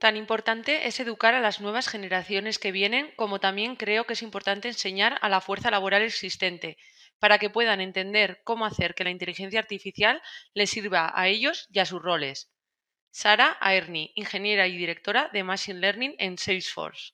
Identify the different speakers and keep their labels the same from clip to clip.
Speaker 1: Tan importante es educar a las nuevas generaciones que vienen como también creo que es importante enseñar a la fuerza laboral existente para que puedan entender cómo hacer que la inteligencia artificial les sirva a ellos y a sus roles. Sara Aerni, ingeniera y directora de Machine Learning en Salesforce.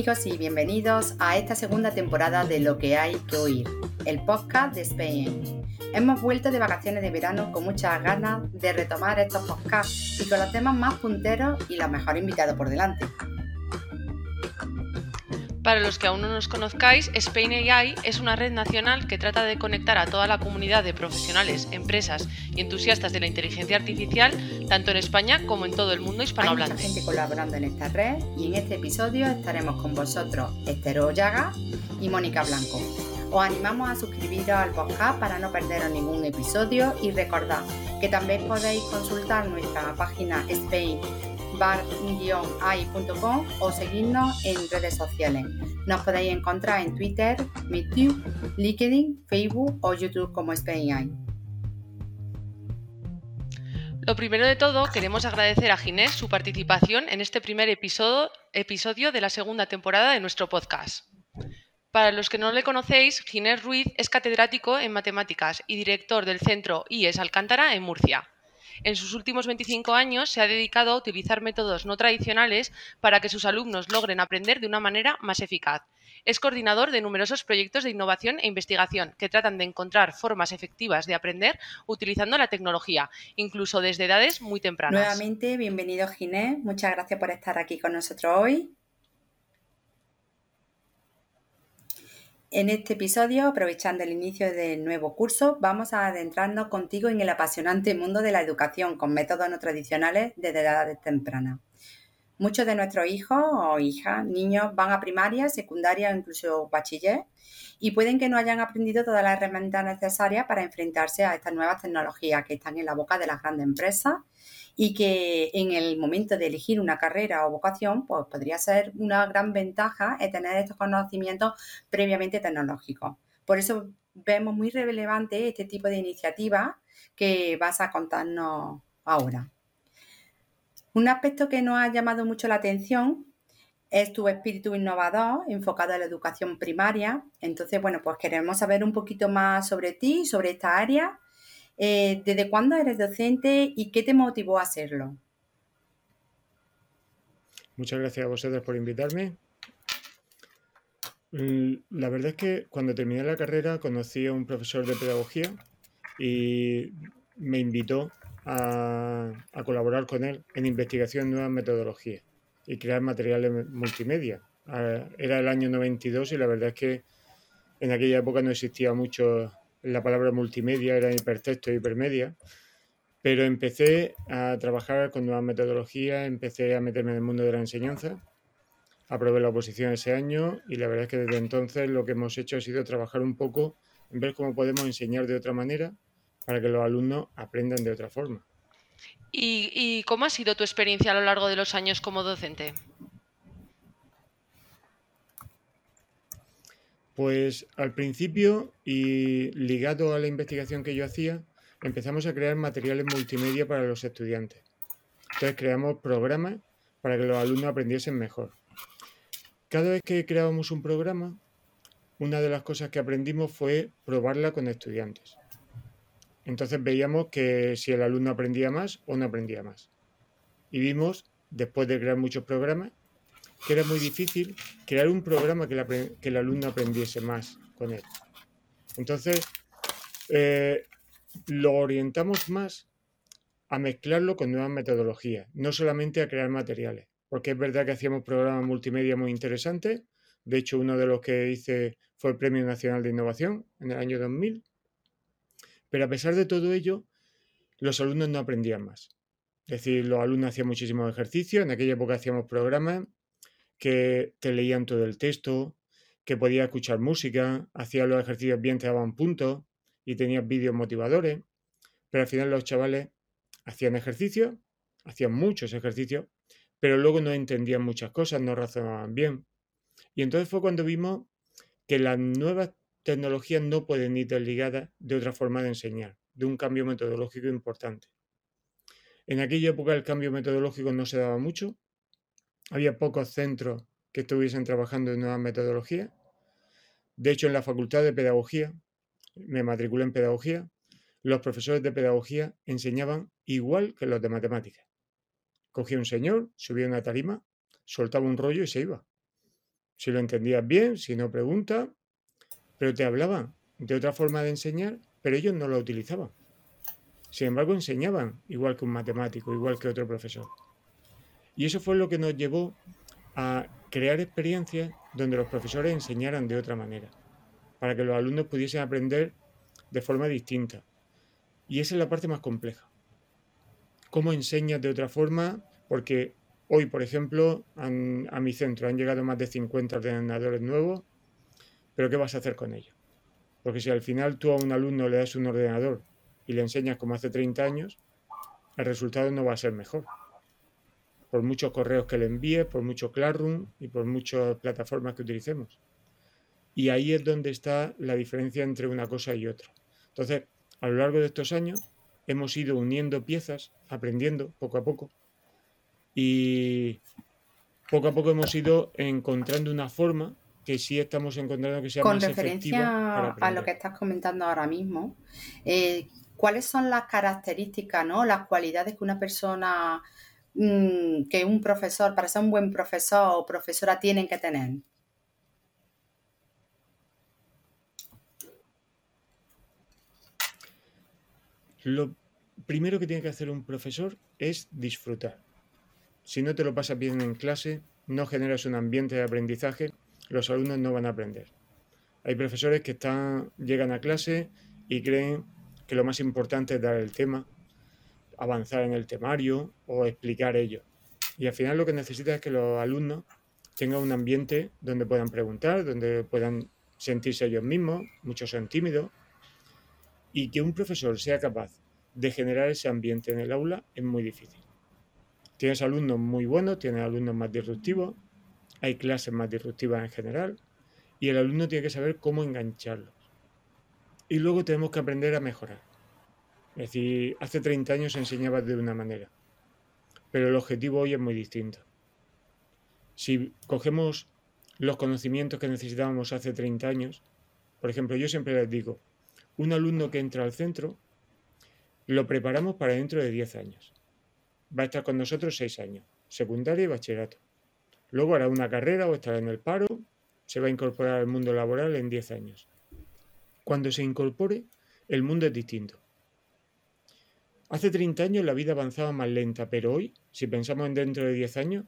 Speaker 2: Amigos y bienvenidos a esta segunda temporada de Lo que hay que oír, el podcast de Spain. Hemos vuelto de vacaciones de verano con muchas ganas de retomar estos podcasts y con los temas más punteros y los mejores invitados por delante.
Speaker 1: Para los que aún no nos conozcáis, Spain AI es una red nacional que trata de conectar a toda la comunidad de profesionales, empresas y entusiastas de la inteligencia artificial, tanto en España como en todo el mundo hispanohablante.
Speaker 2: Hay mucha gente colaborando en esta red y en este episodio estaremos con vosotros Esther Ollaga y Mónica Blanco. Os animamos a suscribiros al podcast para no perderos ningún episodio y recordad que también podéis consultar nuestra página Spain bar-ai.com o seguirnos en redes sociales. Nos podéis encontrar en Twitter, YouTube, LinkedIn, Facebook o YouTube como SpainAI.
Speaker 1: Lo primero de todo, queremos agradecer a Ginés su participación en este primer episodio, episodio de la segunda temporada de nuestro podcast. Para los que no le conocéis, Ginés Ruiz es catedrático en matemáticas y director del centro IES Alcántara en Murcia. En sus últimos 25 años se ha dedicado a utilizar métodos no tradicionales para que sus alumnos logren aprender de una manera más eficaz. Es coordinador de numerosos proyectos de innovación e investigación que tratan de encontrar formas efectivas de aprender utilizando la tecnología, incluso desde edades muy tempranas.
Speaker 2: Nuevamente, bienvenido Ginés. Muchas gracias por estar aquí con nosotros hoy. En este episodio, aprovechando el inicio del nuevo curso, vamos a adentrarnos contigo en el apasionante mundo de la educación con métodos no tradicionales desde edades tempranas. Muchos de nuestros hijos o hijas, niños, van a primaria, secundaria o incluso bachiller y pueden que no hayan aprendido todas las herramientas necesarias para enfrentarse a estas nuevas tecnologías que están en la boca de las grandes empresas y que en el momento de elegir una carrera o vocación, pues podría ser una gran ventaja tener estos conocimientos previamente tecnológicos. Por eso vemos muy relevante este tipo de iniciativa que vas a contarnos ahora. Un aspecto que nos ha llamado mucho la atención es tu espíritu innovador enfocado a la educación primaria. Entonces, bueno, pues queremos saber un poquito más sobre ti, sobre esta área eh, ¿Desde cuándo eres docente y qué te motivó a hacerlo?
Speaker 3: Muchas gracias a vosotros por invitarme. Mm, la verdad es que cuando terminé la carrera conocí a un profesor de pedagogía y me invitó a, colaborar con él en investigación de nuevas metodologías y crear materiales multimedia. Ah, era el año 92 y la verdad es que en aquella época no existía mucho la palabra multimedia era hipertexto y hipermedia, pero empecé a trabajar con nuevas metodologías, empecé a meterme en el mundo de la enseñanza, aprobé la oposición ese año y la verdad es que desde entonces lo que hemos hecho ha sido trabajar un poco en ver cómo podemos enseñar de otra manera para que los alumnos aprendan de otra forma.
Speaker 1: ¿Y, y cómo ha sido tu experiencia a lo largo de los años como docente?
Speaker 3: Pues al principio y ligado a la investigación que yo hacía, empezamos a crear materiales multimedia para los estudiantes. Entonces creamos programas para que los alumnos aprendiesen mejor. Cada vez que creábamos un programa, una de las cosas que aprendimos fue probarla con estudiantes. Entonces veíamos que si el alumno aprendía más o no aprendía más. Y vimos, después de crear muchos programas, que era muy difícil crear un programa que, el alumno aprendiese más con él. Entonces, eh, lo orientamos más a mezclarlo con nuevas metodologías, no solamente a crear materiales, porque es verdad que hacíamos programas multimedia muy interesantes, de hecho uno de los que hice fue el Premio Nacional de Innovación en el año 2000, pero a pesar de todo ello, los alumnos no aprendían más. Es decir, los alumnos hacían muchísimos ejercicios, en aquella época hacíamos programas que te leían todo el texto, que podías escuchar música, hacías los ejercicios bien, te daban puntos y tenías vídeos motivadores, pero al final los chavales hacían ejercicios, hacían muchos ejercicios, pero luego no entendían muchas cosas, no razonaban bien. Y entonces fue cuando vimos que las nuevas tecnologías no pueden ir desligadas de otra forma de enseñar, de un cambio metodológico importante. En aquella época el cambio metodológico no se daba mucho, había pocos centros que estuviesen trabajando en nuevas metodologías. De hecho, en la Facultad de Pedagogía, me matriculé en Pedagogía, los profesores de Pedagogía enseñaban igual que los de Matemáticas. Cogía un señor, subía una tarima, soltaba un rollo y se iba. Si lo entendías bien, si no pregunta, pero te hablaban de otra forma de enseñar, pero ellos no lo utilizaban. Sin embargo, enseñaban igual que un matemático, igual que otro profesor. Y eso fue lo que nos llevó a crear experiencias donde los profesores enseñaran de otra manera, para que los alumnos pudiesen aprender de forma distinta. Y esa es la parte más compleja. ¿Cómo enseñas de otra forma? Porque hoy, por ejemplo, a mi centro han llegado más de 50 ordenadores nuevos, pero ¿qué vas a hacer con ellos? Porque si al final tú a un alumno le das un ordenador y le enseñas como hace 30 años, el resultado no va a ser mejor por muchos correos que le envíe, por mucho Classroom y por muchas plataformas que utilicemos. Y ahí es donde está la diferencia entre una cosa y otra. Entonces, a lo largo de estos años hemos ido uniendo piezas, aprendiendo poco a poco, y poco a poco hemos ido encontrando una forma que sí estamos encontrando que sea
Speaker 2: Con
Speaker 3: más
Speaker 2: referencia a lo que estás comentando ahora mismo, eh, ¿cuáles son las características, ¿no? las cualidades que una persona Mm, que un profesor, para ser un buen profesor o profesora, tienen que tener?
Speaker 3: Lo primero que tiene que hacer un profesor es disfrutar. Si no te lo pasas bien en clase, no generas un ambiente de aprendizaje, los alumnos no van a aprender. Hay profesores que están, llegan a clase y creen que lo más importante es dar el tema, avanzar en el temario o explicar ello. Y al final lo que necesita es que los alumnos tengan un ambiente donde puedan preguntar, donde puedan sentirse ellos mismos, muchos son tímidos, y que un profesor sea capaz de generar ese ambiente en el aula es muy difícil. Tienes alumnos muy buenos, tienes alumnos más disruptivos, hay clases más disruptivas en general, y el alumno tiene que saber cómo engancharlos. Y luego tenemos que aprender a mejorar. Es decir, hace 30 años se enseñaba de una manera, pero el objetivo hoy es muy distinto. Si cogemos los conocimientos que necesitábamos hace 30 años, por ejemplo, yo siempre les digo, un alumno que entra al centro, lo preparamos para dentro de 10 años. Va a estar con nosotros 6 años, secundaria y bachillerato. Luego hará una carrera o estará en el paro, se va a incorporar al mundo laboral en 10 años. Cuando se incorpore, el mundo es distinto. Hace 30 años la vida avanzaba más lenta, pero hoy, si pensamos en dentro de 10 años,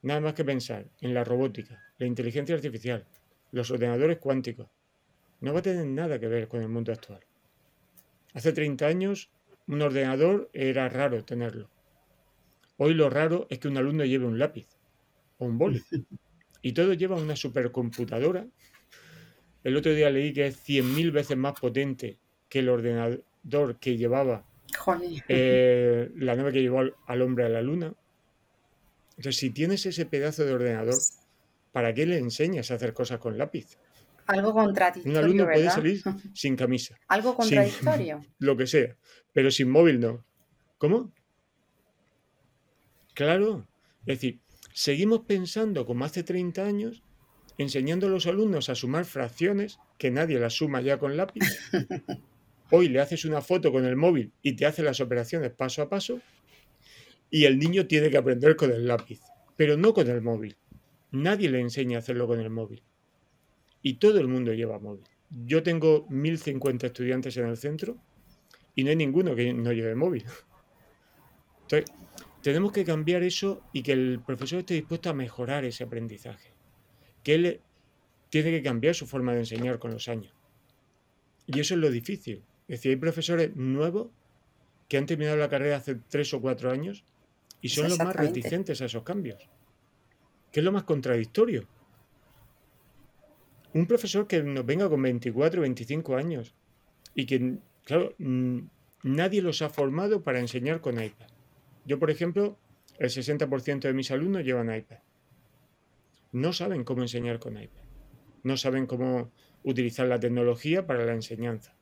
Speaker 3: nada más que pensar en la robótica, la inteligencia artificial, los ordenadores cuánticos, no va a tener nada que ver con el mundo actual. Hace 30 años un ordenador era raro tenerlo. Hoy lo raro es que un alumno lleve un lápiz o un boli. Y todo lleva una supercomputadora. El otro día leí que es 100.000 veces más potente que el ordenador que llevaba eh, la nave que llevó al, hombre a la luna. Entonces, si tienes ese pedazo de ordenador, ¿para qué le enseñas a hacer cosas con lápiz?
Speaker 2: Algo contradictorio.
Speaker 3: Un alumno puede salir sin camisa.
Speaker 2: Algo contradictorio.
Speaker 3: lo que sea, pero sin móvil no. ¿Cómo? Claro. Es decir, seguimos pensando como hace 30 años, enseñando a los alumnos a sumar fracciones, que nadie las suma ya con lápiz. Hoy le haces una foto con el móvil y te hace las operaciones paso a paso y el niño tiene que aprender con el lápiz, pero no con el móvil. Nadie le enseña a hacerlo con el móvil. Y todo el mundo lleva móvil. Yo tengo 1050 estudiantes en el centro y no hay ninguno que no lleve móvil. Entonces, tenemos que cambiar eso y que el profesor esté dispuesto a mejorar ese aprendizaje. Que él tiene que cambiar su forma de enseñar con los años. Y eso es lo difícil. Es decir, hay profesores nuevos que han terminado la carrera hace tres o cuatro años y son los más reticentes a esos cambios. ¿Qué es lo más contradictorio? un profesor que nos venga con 24, 25 años y que, claro, nadie los ha formado para enseñar con iPad. Yo, por ejemplo, el 60% de mis alumnos llevan iPad. No saben cómo enseñar con iPad. No saben cómo utilizar la tecnología para la enseñanza.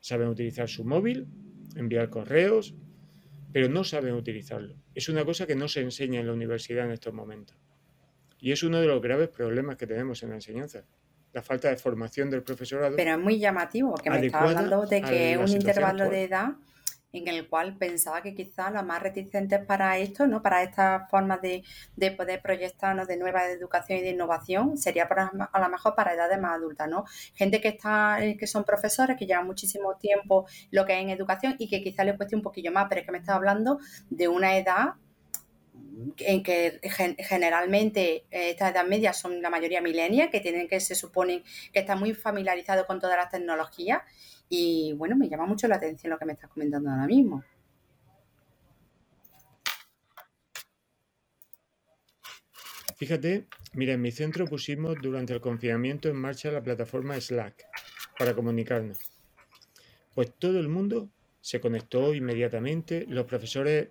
Speaker 3: Saben utilizar su móvil, enviar correos, pero no saben utilizarlo. Es una cosa que no se enseña en la universidad en estos momentos. Y es uno de los graves problemas que tenemos en la enseñanza. La falta de formación del profesorado.
Speaker 2: Pero es muy llamativo, porque me estaba hablando de que un intervalo de edad en el cual pensaba que quizás las más reticentes para esto, ¿no? para estas formas de, poder proyectarnos de nueva educación y de innovación, sería a lo mejor para edades más adultas, ¿no? Gente que está, eh, que son profesores, que llevan muchísimo tiempo lo que es en educación y que quizás les cueste un poquillo más, pero es que me estaba hablando de una edad en que generalmente eh, estas edad medias son la mayoría milenias, que tienen que se suponen que están muy familiarizados con todas las tecnologías y bueno, me llama mucho la atención lo que me estás comentando ahora mismo.
Speaker 3: Fíjate, mira, en mi centro pusimos durante el confinamiento en marcha la plataforma Slack para comunicarnos. Pues todo el mundo se conectó inmediatamente, los profesores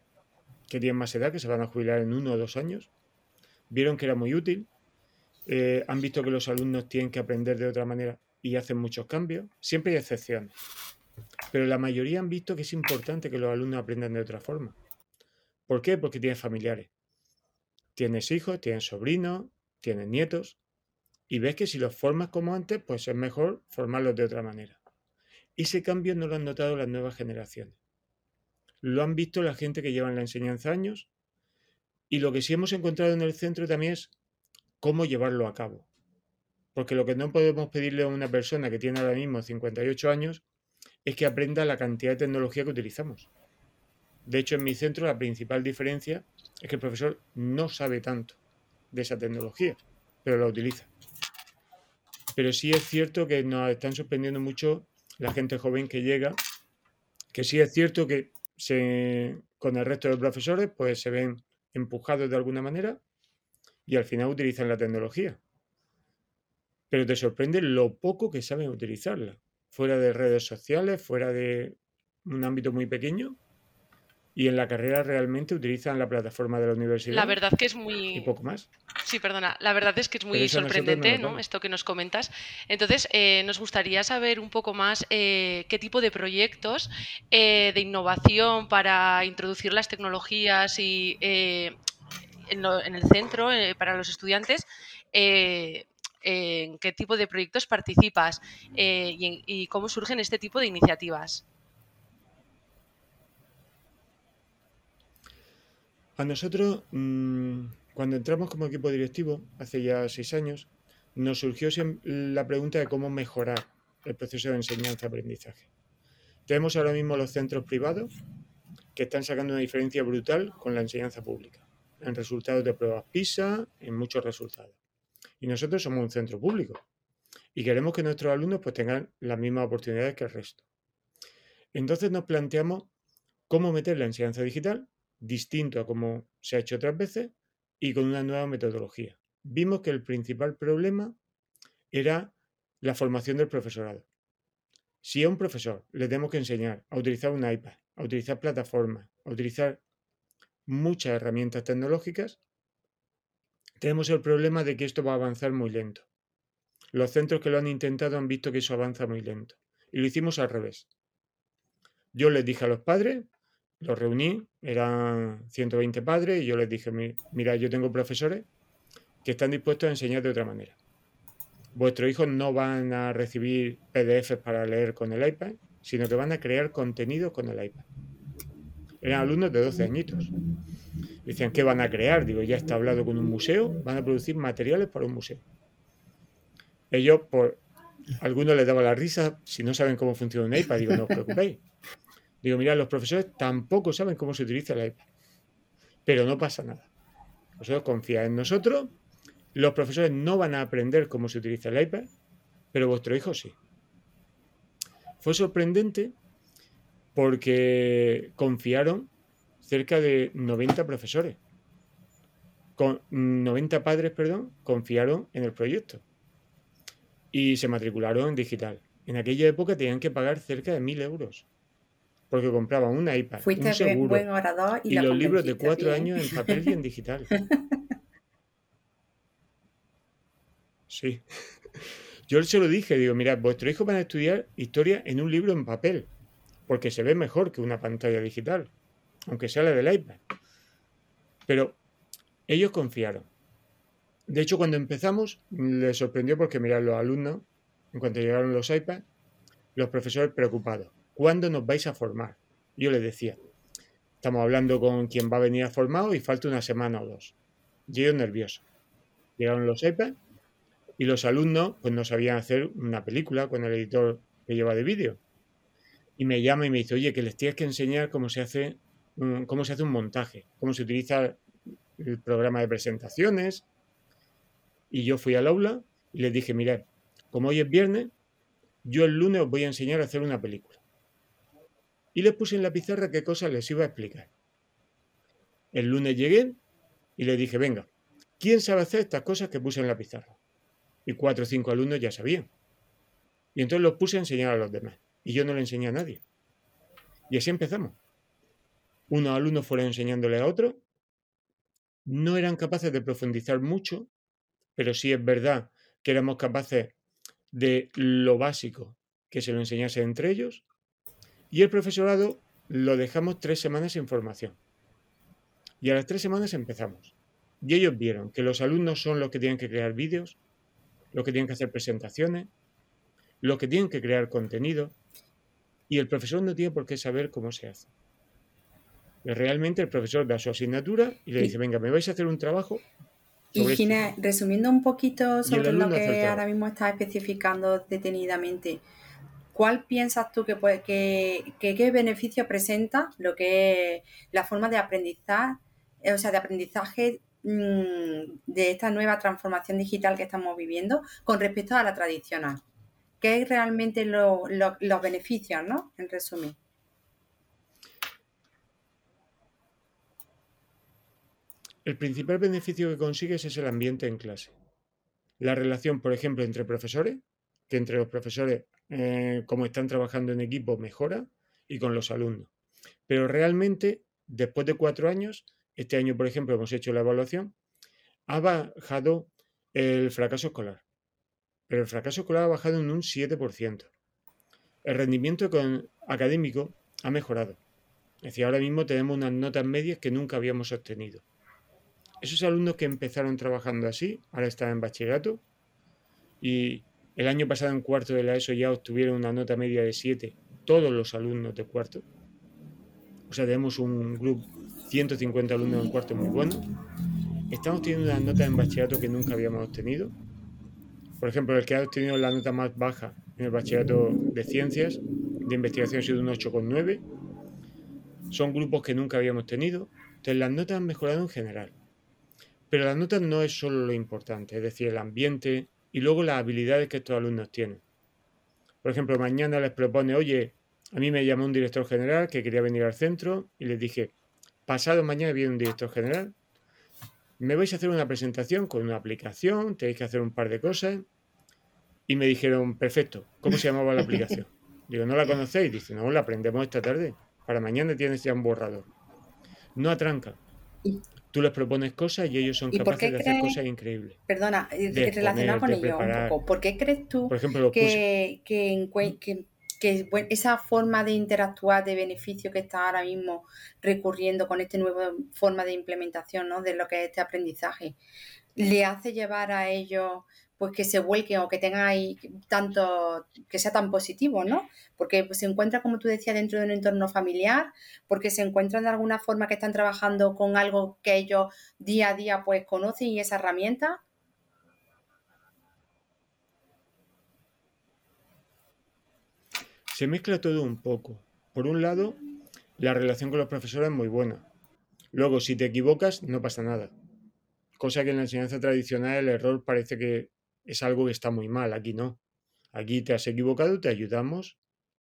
Speaker 3: que tienen más edad, que se van a jubilar en uno o dos años, vieron que era muy útil, eh, han visto que los alumnos tienen que aprender de otra manera y hacen muchos cambios. Siempre hay excepciones. Pero la mayoría han visto que es importante que los alumnos aprendan de otra forma. ¿Por qué? Porque tienes familiares. Tienes hijos, tienes sobrinos, tienes nietos. Y ves que si los formas como antes, pues es mejor formarlos de otra manera. Ese cambio no lo han notado las nuevas generaciones. Lo han visto la gente que lleva en la enseñanza años. Y lo que sí hemos encontrado en el centro también es cómo llevarlo a cabo. Porque lo que no podemos pedirle a una persona que tiene ahora mismo 58 años es que aprenda la cantidad de tecnología que utilizamos. De hecho, en mi centro la principal diferencia es que el profesor no sabe tanto de esa tecnología, pero la utiliza. Pero sí es cierto que nos están sorprendiendo mucho la gente joven que llega, que sí es cierto que con el resto de profesores pues se ven empujados de alguna manera y al final utilizan la tecnología pero te sorprende lo poco que saben utilizarla. Fuera de redes sociales, fuera de un ámbito muy pequeño. Y en la carrera realmente utilizan la plataforma de la universidad.
Speaker 1: La verdad que es muy...
Speaker 3: Y poco más.
Speaker 1: Sí, perdona. La verdad es que es muy sorprendente no esto que nos comentas. Entonces, eh, nos gustaría saber un poco más eh, qué tipo de proyectos eh, de innovación para introducir las tecnologías y en, en, el centro para los estudiantes en qué tipo de proyectos participas eh, y, cómo surgen este tipo de iniciativas.
Speaker 3: A nosotros, mm, cuando entramos como equipo directivo, hace ya seis años, nos surgió la pregunta de cómo mejorar el proceso de enseñanza-aprendizaje. Tenemos ahora mismo los centros privados que están sacando una diferencia brutal con la enseñanza pública, en resultados de pruebas PISA, en muchos resultados. Y nosotros somos un centro público y queremos que nuestros alumnos pues, tengan las mismas oportunidades que el resto. Entonces nos planteamos cómo meter la enseñanza digital distinto a como se ha hecho otras veces y con una nueva metodología. Vimos que el principal problema era la formación del profesorado. Si a un profesor le tenemos que enseñar a utilizar un iPad, a utilizar plataformas, a utilizar muchas herramientas tecnológicas, tenemos el problema de que esto va a avanzar muy lento. Los centros que lo han intentado han visto que eso avanza muy lento. Y lo hicimos al revés. Yo les dije a los padres, los reuní, eran 120 padres, y yo les dije, mira, yo tengo profesores que están dispuestos a enseñar de otra manera. Vuestros hijos no van a recibir PDFs para leer con el iPad, sino que van a crear contenido con el iPad. Eran alumnos de 12 añitos. Decían, ¿qué van a crear? Digo, ya está hablado con un museo, van a producir materiales para un museo. Ellos, por algunos les daba la risa, si no saben cómo funciona un iPad, digo, no os preocupéis. Digo, mira, los profesores tampoco saben cómo se utiliza el iPad. Pero no pasa nada. Vosotros confiáis en nosotros, los profesores no van a aprender cómo se utiliza el iPad, pero vuestro hijo sí. Fue sorprendente porque confiaron cerca de 90 profesores, con 90 padres, perdón, confiaron en el proyecto. y se matricularon en digital. En aquella época tenían que pagar cerca de mil euros porque compraban un iPad,
Speaker 2: Fuiste
Speaker 3: un seguro
Speaker 2: buen orador y,
Speaker 3: y los libros de cuatro
Speaker 2: bien.
Speaker 3: años en papel y en digital. Sí. Yo se lo dije, digo, mirad, vuestro hijo van a estudiar historia en un libro en papel, porque se ve mejor que una pantalla digital, aunque sea la del iPad. Pero ellos confiaron. De hecho, cuando empezamos, les sorprendió porque, mirad, los alumnos, en cuanto llegaron los iPads, los profesores preocupados. ¿Cuándo nos vais a formar? Yo les decía, estamos hablando con quien va a venir a formar y falta una semana o dos. Y ellos nerviosos. Llegaron los iPads y los alumnos pues no sabían hacer una película con el editor que lleva de vídeo. Y me llama y me dice, oye, que les tienes que enseñar cómo se hace, cómo se hace un montaje, cómo se utiliza el programa de presentaciones. Y yo fui al aula y les dije, mirad, como hoy es viernes, yo el lunes os voy a enseñar a hacer una película. Y les puse en la pizarra qué cosas les iba a explicar. El lunes llegué y les dije, venga, ¿quién sabe hacer estas cosas que puse en la pizarra? Y cuatro o cinco alumnos ya sabían. Y entonces los puse a enseñar a los demás. Y yo no le enseñé a nadie. Y así empezamos. Unos alumnos fueron enseñándole a otros. No eran capaces de profundizar mucho, pero sí es verdad que éramos capaces de lo básico, que se lo enseñase entre ellos. Y el profesorado lo dejamos tres semanas sin formación. Y a las tres semanas empezamos. Y ellos vieron que los alumnos son los que tienen que crear vídeos, los que tienen que hacer presentaciones, los que tienen que crear contenido, y el profesor no tiene por qué saber cómo se hace. Realmente el profesor da su asignatura y le dice, venga, me vais a hacer un trabajo
Speaker 2: Y
Speaker 3: sobre esto".
Speaker 2: Ginés, resumiendo un poquito sobre lo que ahora mismo estás especificando detenidamente, ¿cuál piensas tú que, puede, que, que qué beneficio presenta lo que es la forma de aprendizaje, o sea, de aprendizaje mm, de esta nueva transformación digital que estamos viviendo con respecto a la tradicional? ¿Qué es realmente lo- lo- los beneficios, ¿no? En resumen.
Speaker 3: El principal beneficio que consigues es el ambiente en clase. La relación, por ejemplo, entre profesores, que entre los profesores, eh, como están trabajando en equipo, mejora, y con los alumnos. Pero realmente, después de cuatro años, este año, por ejemplo, hemos hecho la evaluación, ha bajado el fracaso escolar. Pero el fracaso escolar ha bajado en un 7%. El rendimiento académico ha mejorado. Es decir, ahora mismo tenemos unas notas medias que nunca habíamos obtenido. Esos alumnos que empezaron trabajando así, ahora están en bachillerato y el año pasado en cuarto de la ESO ya obtuvieron una nota media de 7 todos los alumnos de cuarto. O sea, tenemos un grupo, 150 alumnos en cuarto muy bueno. Estamos teniendo unas notas en bachillerato que nunca habíamos obtenido. Por ejemplo, el que ha obtenido la nota más baja en el bachillerato de ciencias, de investigación, ha sido un 8,9. Son grupos que nunca habíamos tenido. Entonces, las notas han mejorado en general. Pero las notas no es solo lo importante, es decir, el ambiente y luego las habilidades que estos alumnos tienen. Por ejemplo, mañana les propone, oye, a mí me llamó un director general que quería venir al centro y les dije, pasado mañana viene un director general, me vais a hacer una presentación con una aplicación, tenéis que hacer un par de cosas. Y me dijeron, perfecto, ¿cómo se llamaba la aplicación? Digo, ¿no la conocéis? Dice, no, la aprendemos esta tarde. Para mañana tienes ya un borrador. No atrancan.
Speaker 2: ¿Y-
Speaker 3: Tú les propones cosas y ellos son
Speaker 2: ¿Y por
Speaker 3: capaces de hacer
Speaker 2: crees-
Speaker 3: cosas increíbles.
Speaker 2: Perdona, eh,
Speaker 3: De
Speaker 2: relacionado con ello un poco. ¿Por qué crees tú
Speaker 3: ejemplo,
Speaker 2: que, que, encue- que- que, bueno, esa forma de interactuar de beneficio que está ahora mismo recurriendo con esta nueva forma de implementación ¿no? de lo que es este aprendizaje, le hace llevar a ellos pues que se vuelquen o que tengan ahí tanto, que sea tan positivo, ¿no? Porque se encuentra, como tú decías, dentro de un entorno familiar, porque se encuentran de alguna forma que están trabajando con algo que ellos día a día pues conocen y esa herramienta.
Speaker 3: Se mezcla todo un poco. Por un lado, la relación con los profesores es muy buena. Luego, si te equivocas, no pasa nada. Cosa que en la enseñanza tradicional el error parece que es algo que está muy mal. Aquí no. Aquí te has equivocado, te ayudamos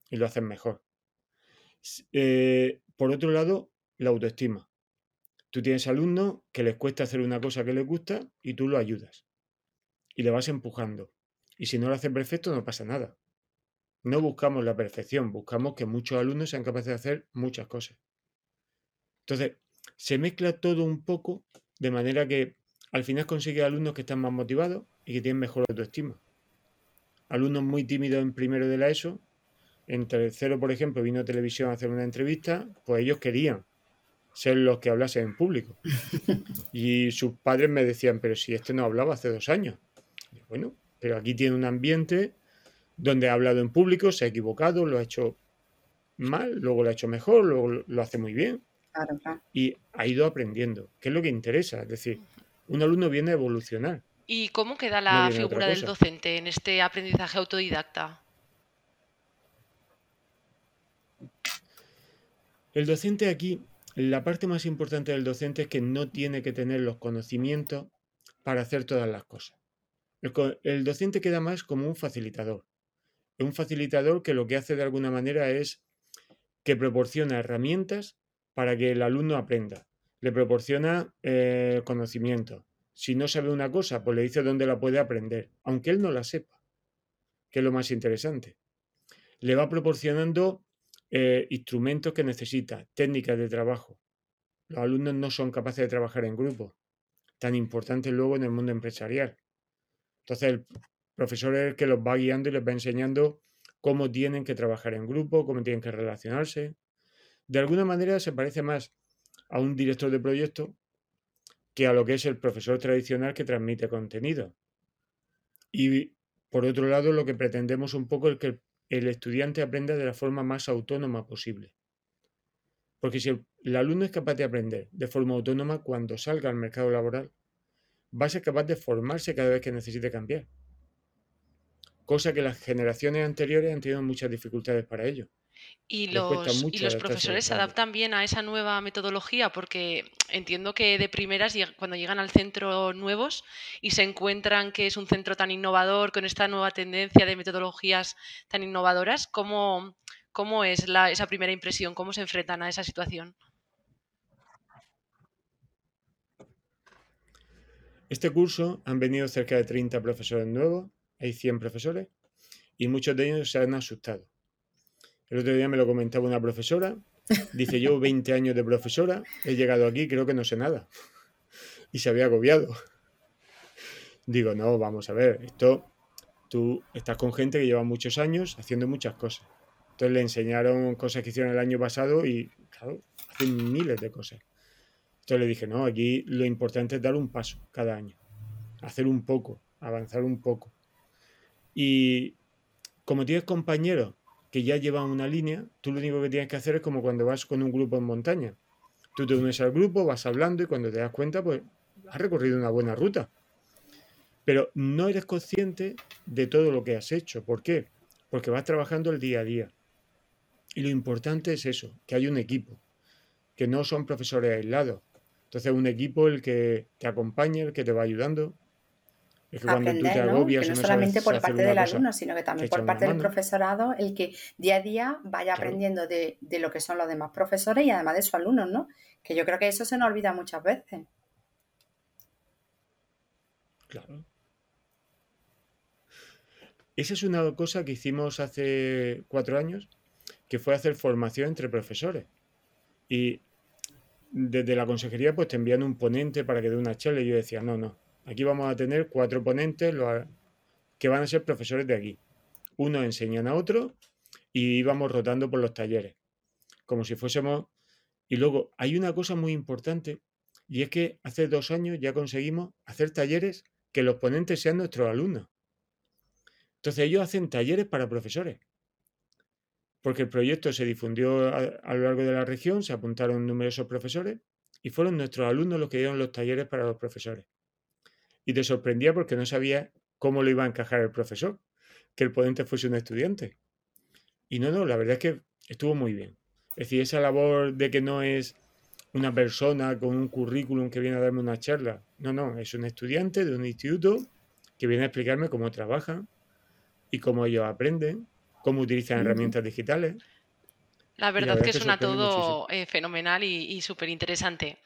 Speaker 3: y lo haces mejor. Eh, por otro lado, la autoestima. Tú tienes alumnos que les cuesta hacer una cosa que les gusta y tú lo ayudas. Y le vas empujando. Y si no lo hace perfecto, no pasa nada. No buscamos la perfección, buscamos que muchos alumnos sean capaces de hacer muchas cosas. Entonces, se mezcla todo un poco de manera que al final consigue alumnos que están más motivados y que tienen mejor autoestima. Alumnos muy tímidos en primero de la ESO, en tercero, por ejemplo, vino a televisión a hacer una entrevista, pues ellos querían ser los que hablasen en público. Y sus padres me decían, pero si este no hablaba hace dos años. bueno, pero aquí tiene un ambiente donde ha hablado en público, se ha equivocado, lo ha hecho mal, luego lo ha hecho mejor, luego lo hace muy bien. Y ha ido aprendiendo, que es lo que interesa. Es decir, un alumno viene a evolucionar.
Speaker 1: ¿Y cómo queda la figura del docente en este aprendizaje autodidacta?
Speaker 3: El docente aquí, la parte más importante del docente es que no tiene que tener los conocimientos para hacer todas las cosas. El, docente queda más como un facilitador. Un facilitador que lo que hace de alguna manera es que proporciona herramientas para que el alumno aprenda. Le proporciona eh, conocimiento. Si no sabe una cosa, pues le dice dónde la puede aprender, aunque él no la sepa, que es lo más interesante. Le va proporcionando eh, instrumentos que necesita, técnicas de trabajo. Los alumnos no son capaces de trabajar en grupo, tan importante luego en el mundo empresarial. Entonces el profesor es el que los va guiando y les va enseñando cómo tienen que trabajar en grupo, cómo tienen que relacionarse. De alguna manera se parece más a un director de proyecto que a lo que es el profesor tradicional que transmite contenido. Y por otro lado, lo que pretendemos un poco es que el estudiante aprenda de la forma más autónoma posible. Porque si el, alumno es capaz de aprender de forma autónoma cuando salga al mercado laboral, va a ser capaz de formarse cada vez que necesite cambiar. Cosa que las generaciones anteriores han tenido muchas dificultades para ello.
Speaker 1: Y los, y los profesores se adaptan bien a esa nueva metodología porque entiendo que de primeras cuando llegan al centro nuevos y se encuentran que es un centro tan innovador con esta nueva tendencia de metodologías tan innovadoras, ¿cómo, cómo es esa primera impresión? ¿Cómo se enfrentan a esa situación?
Speaker 3: Este curso han venido cerca de 30 profesores nuevos, hay 100 profesores y muchos de ellos se han asustado el otro día me lo comentaba una profesora. Dice, yo 20 años de profesora, he llegado aquí, creo que no sé nada. Y se había agobiado. Digo, no, vamos a ver, esto, tú estás con gente que lleva muchos años haciendo muchas cosas. Entonces le enseñaron cosas que hicieron el año pasado y, claro, hacen miles de cosas. Entonces le dije, no, aquí lo importante es dar un paso cada año, hacer un poco, avanzar un poco. Y como tienes compañeros que ya llevan una línea, tú lo único que tienes que hacer es como cuando vas con un grupo en montaña. Tú te unes al grupo, vas hablando y cuando te das cuenta, pues has recorrido una buena ruta. Pero no eres consciente de todo lo que has hecho. ¿Por qué? Porque vas trabajando el día a día. Y lo importante es eso, que hay un equipo, que no son profesores aislados. Entonces, un equipo el que te acompaña, el que te va ayudando,
Speaker 2: es que aprender, ¿no? Que no, solamente por parte del alumno, sino que también por parte del profesorado, el que día a día vaya aprendiendo de, de, lo que son los demás profesores y además de sus alumnos, ¿no? Que yo creo que eso se nos olvida muchas veces.
Speaker 3: Claro. Esa es una cosa que hicimos hace cuatro años, que fue hacer formación entre profesores. Y desde la consejería pues te envían un ponente para que dé una charla y yo decía, no, no, Aquí vamos a tener cuatro ponentes que van a ser profesores de aquí. Uno enseñan a otro y vamos rotando por los talleres, como si fuésemos... Y luego hay una cosa muy importante y es que hace dos años ya conseguimos hacer talleres que los ponentes sean nuestros alumnos. Entonces ellos hacen talleres para profesores. Porque el proyecto se difundió a, a, lo largo de la región, se apuntaron numerosos profesores y fueron nuestros alumnos los que dieron los talleres para los profesores y te sorprendía porque no sabía cómo lo iba a encajar el profesor, que el ponente fuese un estudiante. Y no, no, la verdad es que estuvo muy bien. Es decir, esa labor de que no es una persona con un currículum que viene a darme una charla. No, no, es un estudiante de un instituto que viene a explicarme cómo trabajan y cómo ellos aprenden, cómo utilizan herramientas digitales.
Speaker 1: La verdad, que, suena todo eh, fenomenal y, súper interesante.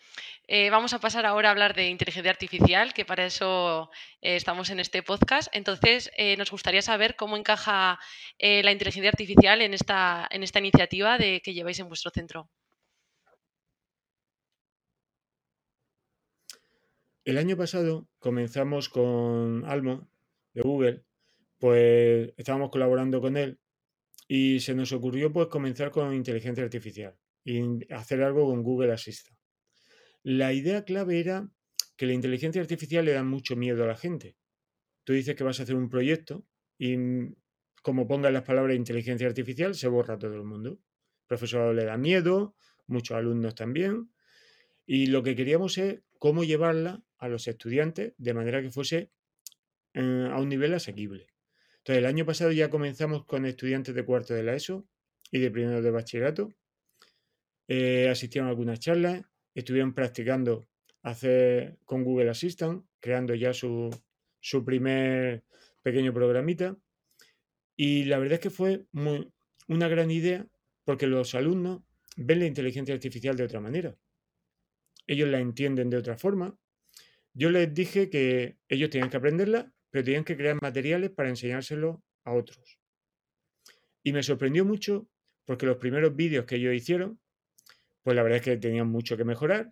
Speaker 1: Eh, vamos a pasar ahora a hablar de inteligencia artificial, que para eso eh, estamos en este podcast. Entonces, nos gustaría saber cómo encaja la inteligencia artificial en esta, en esta iniciativa de, que lleváis en vuestro centro.
Speaker 3: El año pasado comenzamos con Almo de Google, pues estábamos colaborando con él y se nos ocurrió pues comenzar con inteligencia artificial y hacer algo con Google Assistant. La idea clave era que la inteligencia artificial le da mucho miedo a la gente. Tú dices que vas a hacer un proyecto y mm, como pongas las palabras inteligencia artificial, se borra todo el mundo. El profesorado le da miedo, muchos alumnos también. Y lo que queríamos es cómo llevarla a los estudiantes de manera que fuese eh, a un nivel asequible. Entonces, el año pasado ya comenzamos con estudiantes de cuarto de la ESO y de primero de bachillerato. Eh, asistieron a algunas charlas, estuvieron practicando hacer con Google Assistant, creando ya su, su primer pequeño programita. Y la verdad es que fue muy, una gran idea porque los alumnos ven la inteligencia artificial de otra manera. Ellos la entienden de otra forma. Yo les dije que ellos tenían que aprenderla pero tenían que crear materiales para enseñárselo a otros. Y me sorprendió mucho porque los primeros vídeos que ellos hicieron, pues la verdad es que tenían mucho que mejorar,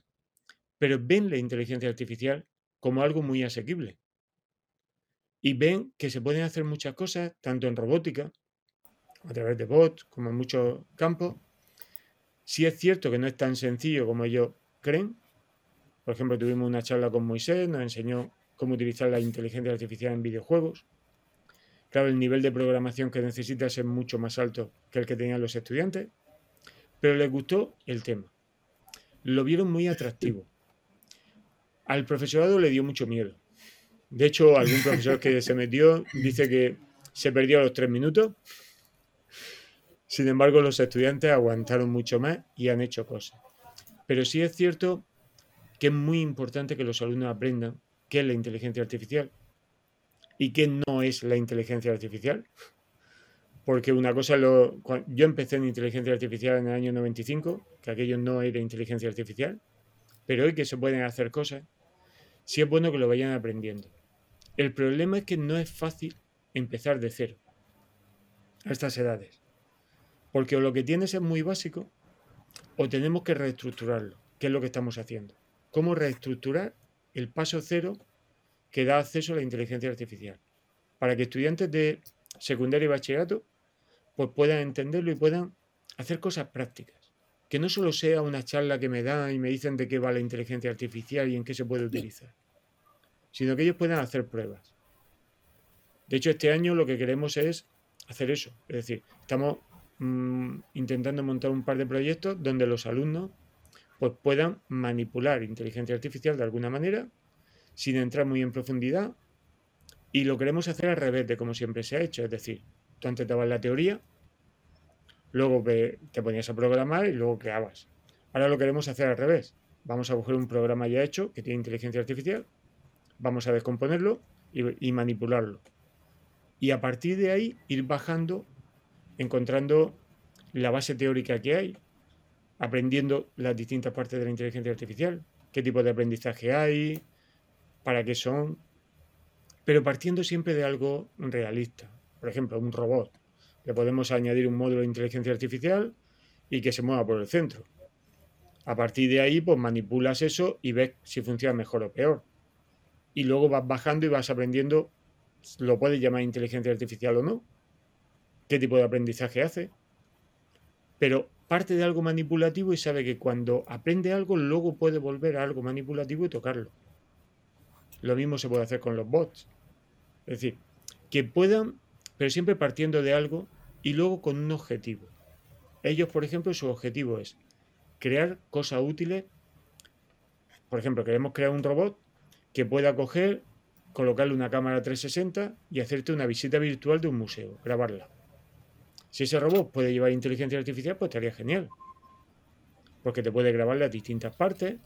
Speaker 3: pero ven la inteligencia artificial como algo muy asequible. Y ven que se pueden hacer muchas cosas, tanto en robótica, a través de bots, como en muchos campos. Si es cierto que no es tan sencillo como ellos creen. Por ejemplo, tuvimos una charla con Moisés, nos enseñó cómo utilizar la inteligencia artificial en videojuegos. Claro, el nivel de programación que necesitas es mucho más alto que el que tenían los estudiantes, pero les gustó el tema. Lo vieron muy atractivo. Al profesorado le dio mucho miedo. De hecho, algún profesor que se metió dice que se perdió los tres minutos. Sin embargo, los estudiantes aguantaron mucho más y han hecho cosas. Pero sí es cierto que es muy importante que los alumnos aprendan qué es la inteligencia artificial y qué no es la inteligencia artificial. Porque una cosa, lo, yo empecé en inteligencia artificial en el año 95, que aquello no era inteligencia artificial, pero hoy que se pueden hacer cosas, sí es bueno que lo vayan aprendiendo. El problema es que no es fácil empezar de cero a estas edades. Porque o lo que tienes es muy básico o tenemos que reestructurarlo, que es lo que estamos haciendo. ¿Cómo reestructurar el paso cero que da acceso a la inteligencia artificial, para que estudiantes de secundaria y bachillerato pues puedan entenderlo y puedan hacer cosas prácticas. Que no solo sea una charla que me dan y me dicen de qué va la inteligencia artificial y en qué se puede utilizar, sino que ellos puedan hacer pruebas. De hecho, este año lo que queremos es hacer eso. Es decir, estamos mm, intentando montar un par de proyectos donde los alumnos pues puedan manipular inteligencia artificial de alguna manera, sin entrar muy en profundidad, y lo queremos hacer al revés de como siempre se ha hecho, es decir, tú antes dabas la teoría, luego te ponías a programar y luego creabas. Ahora lo queremos hacer al revés. Vamos a coger un programa ya hecho que tiene inteligencia artificial, vamos a descomponerlo y, y manipularlo. Y a partir de ahí ir bajando, encontrando la base teórica que hay, aprendiendo las distintas partes de la inteligencia artificial, qué tipo de aprendizaje hay, para qué son, pero partiendo siempre de algo realista. Por ejemplo, un robot. Le podemos añadir un módulo de inteligencia artificial y que se mueva por el centro. A partir de ahí, pues manipulas eso y ves si funciona mejor o peor. Y luego vas bajando y vas aprendiendo, lo puedes llamar inteligencia artificial o no, qué tipo de aprendizaje hace. Pero parte de algo manipulativo y sabe que cuando aprende algo, luego puede volver a algo manipulativo y tocarlo. Lo mismo se puede hacer con los bots. Es decir, que puedan, pero siempre partiendo de algo y luego con un objetivo. Ellos, por ejemplo, su objetivo es crear cosas útiles. Por ejemplo, queremos crear un robot que pueda coger, colocarle una cámara 360 y hacerte una visita virtual de un museo, grabarla. Si ese robot puede llevar inteligencia artificial, pues estaría genial. Porque te puede grabar las distintas partes.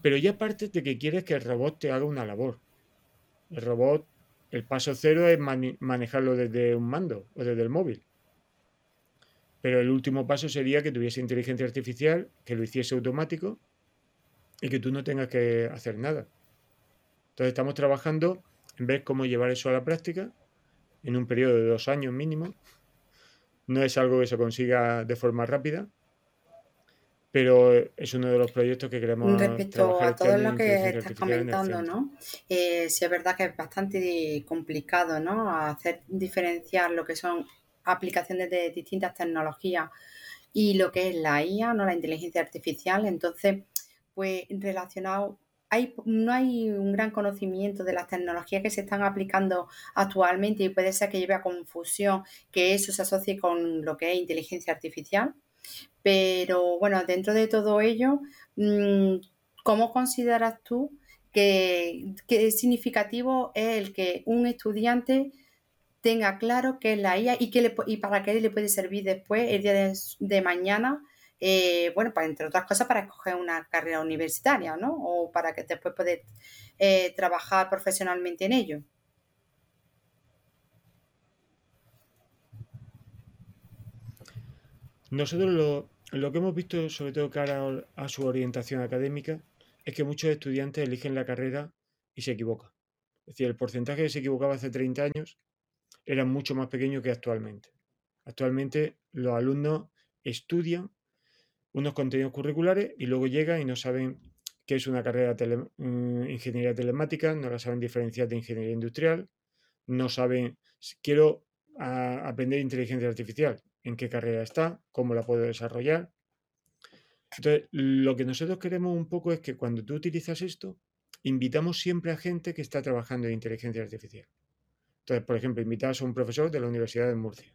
Speaker 3: Pero ya partes de que quieres que el robot te haga una labor. El robot, el paso cero es manejarlo desde un mando o desde el móvil. Pero el último paso sería que tuviese inteligencia artificial, que lo hiciese automático y que tú no tengas que hacer nada. Entonces estamos trabajando en ver cómo llevar eso a la práctica en un periodo de dos años mínimo. No es algo que se consiga de forma rápida, pero es uno de los proyectos que queremos
Speaker 2: Respecto a este todo lo que estás comentando, ¿no? Eh, sí es verdad que es bastante complicado, ¿no? Hacer diferenciar lo que son aplicaciones de distintas tecnologías y lo que es la IA, ¿no? La inteligencia artificial. Entonces, pues relacionado no hay un gran conocimiento de las tecnologías que se están aplicando actualmente y puede ser que lleve a confusión que eso se asocie con lo que es inteligencia artificial. Pero bueno, dentro de todo ello, mm, ¿cómo consideras tú que, es significativo es el que un estudiante tenga claro qué es la IA y, le, y para qué le puede servir después, el día de, mañana, eh, bueno, para, entre otras cosas, para escoger una carrera universitaria, ¿no? O para que después pueda eh, trabajar profesionalmente en ello.
Speaker 3: Nosotros lo, lo que hemos visto, sobre todo cara a su orientación académica, es que muchos estudiantes eligen la carrera y se equivocan. Es decir, el porcentaje que se equivocaba hace 30 años era mucho más pequeño que actualmente. Actualmente los alumnos estudian unos contenidos curriculares y luego llegan y no saben qué es una carrera de mm, ingeniería telemática, no la saben diferenciar de ingeniería industrial, no saben, quiero aprender inteligencia artificial, en qué carrera está, cómo la puedo desarrollar. Entonces, lo que nosotros queremos un poco es que cuando tú utilizas esto, invitamos siempre a gente que está trabajando en inteligencia artificial. Entonces, por ejemplo, invitas a un profesor de la Universidad de Murcia,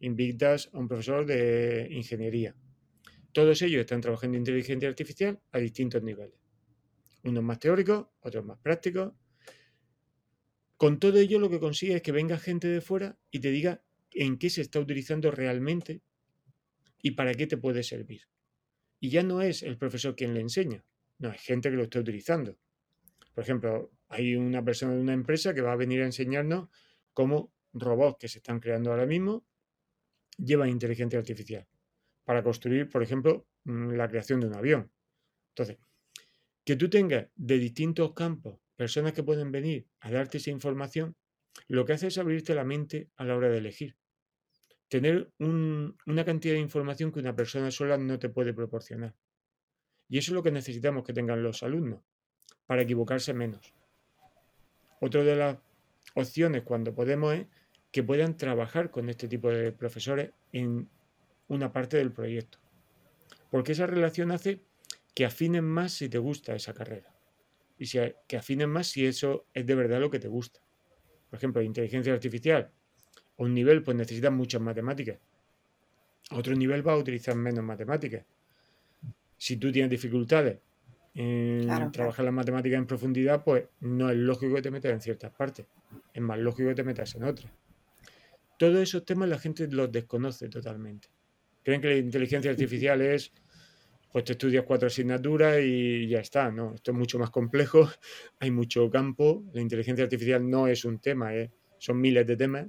Speaker 3: invitas a un profesor de ingeniería. Todos ellos están trabajando en inteligencia artificial a distintos niveles. Unos más teóricos, otros más prácticos. Con todo ello lo que consigue es que venga gente de fuera y te diga en qué se está utilizando realmente y para qué te puede servir. Y ya no es el profesor quien le enseña, no, hay gente que lo está utilizando. Por ejemplo, hay una persona de una empresa que va a venir a enseñarnos cómo robots que se están creando ahora mismo llevan inteligencia artificial para construir, por ejemplo, mm, la creación de un avión. Entonces, que tú tengas de distintos campos personas que pueden venir a darte esa información, lo que hace es abrirte la mente a la hora de elegir tener una cantidad de información que una persona sola no te puede proporcionar. Y eso es lo que necesitamos que tengan los alumnos, para equivocarse menos. Otra de las opciones cuando podemos es que puedan trabajar con este tipo de profesores en una parte del proyecto. Porque esa relación hace que afinen más si te gusta esa carrera. Y que afinen más si eso es de verdad lo que te gusta. Por ejemplo, inteligencia artificial a un nivel pues necesitas muchas matemáticas. A otro nivel va a utilizar menos matemáticas. Si tú tienes dificultades en trabajar las matemáticas en profundidad, pues no es lógico que te metas en ciertas partes. Es más lógico que te metas en otras. Todos esos temas la gente los desconoce totalmente. Creen que la inteligencia artificial es, pues te estudias cuatro asignaturas y ya está. No, esto es mucho más complejo. Hay mucho campo. La inteligencia artificial no es un tema, ¿eh? son miles de temas